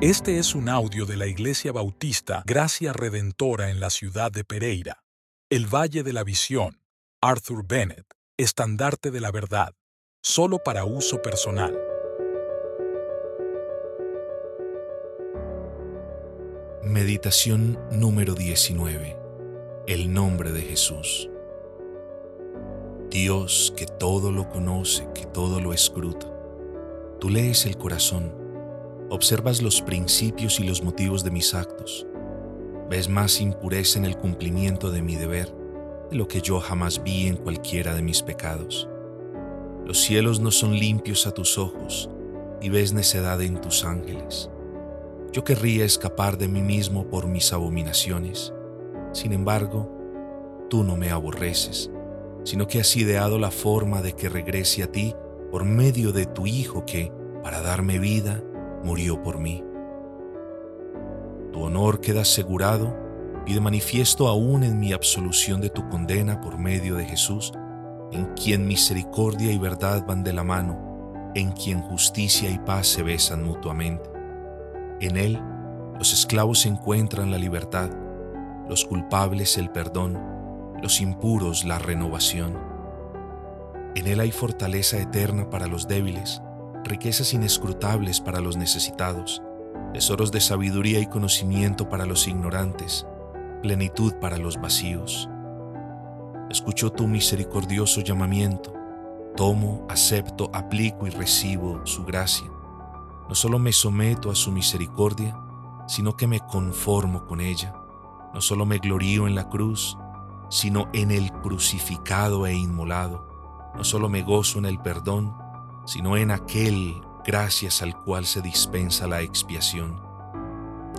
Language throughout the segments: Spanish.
Este es un audio de la Iglesia Bautista Gracia Redentora en la ciudad de Pereira. El Valle de la Visión. Arthur Bennett. Estandarte de la Verdad. Solo para uso personal. Meditación número 19. El nombre de Jesús. Dios que todo lo conoce, que todo lo escruta. Tú lees el corazón Observas los principios y los motivos de mis actos. Ves más impureza en el cumplimiento de mi deber de lo que yo jamás vi en cualquiera de mis pecados. Los cielos no son limpios a tus ojos y ves necedad en tus ángeles. Yo querría escapar de mí mismo por mis abominaciones. Sin embargo, tú no me aborreces, sino que has ideado la forma de que regrese a ti por medio de tu Hijo que, para darme vida, murió por mí. Tu honor queda asegurado y de manifiesto aún en mi absolución de tu condena por medio de Jesús, en quien misericordia y verdad van de la mano, en quien justicia y paz se besan mutuamente. En Él los esclavos encuentran la libertad, los culpables el perdón, los impuros la renovación. En Él hay fortaleza eterna para los débiles, riquezas inescrutables para los necesitados, tesoros de sabiduría y conocimiento para los ignorantes, plenitud para los vacíos. Escucho tu misericordioso llamamiento, tomo, acepto, aplico y recibo su gracia. No solo me someto a su misericordia, sino que me conformo con ella. No solo me glorío en la cruz, sino en el crucificado e inmolado. No solo me gozo en el perdón, sino en aquel gracias al cual se dispensa la expiación.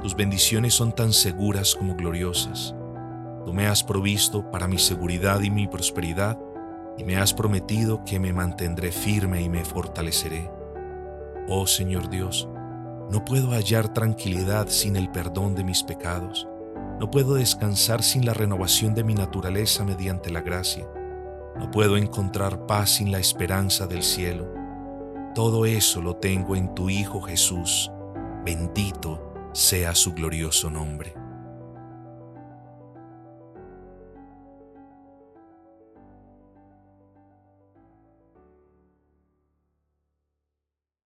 Tus bendiciones son tan seguras como gloriosas. Tú me has provisto para mi seguridad y mi prosperidad, y me has prometido que me mantendré firme y me fortaleceré. Oh Señor Dios, no puedo hallar tranquilidad sin el perdón de mis pecados. No puedo descansar sin la renovación de mi naturaleza mediante la gracia. No puedo encontrar paz sin la esperanza del cielo. Todo eso lo tengo en tu Hijo Jesús. Bendito sea su glorioso nombre.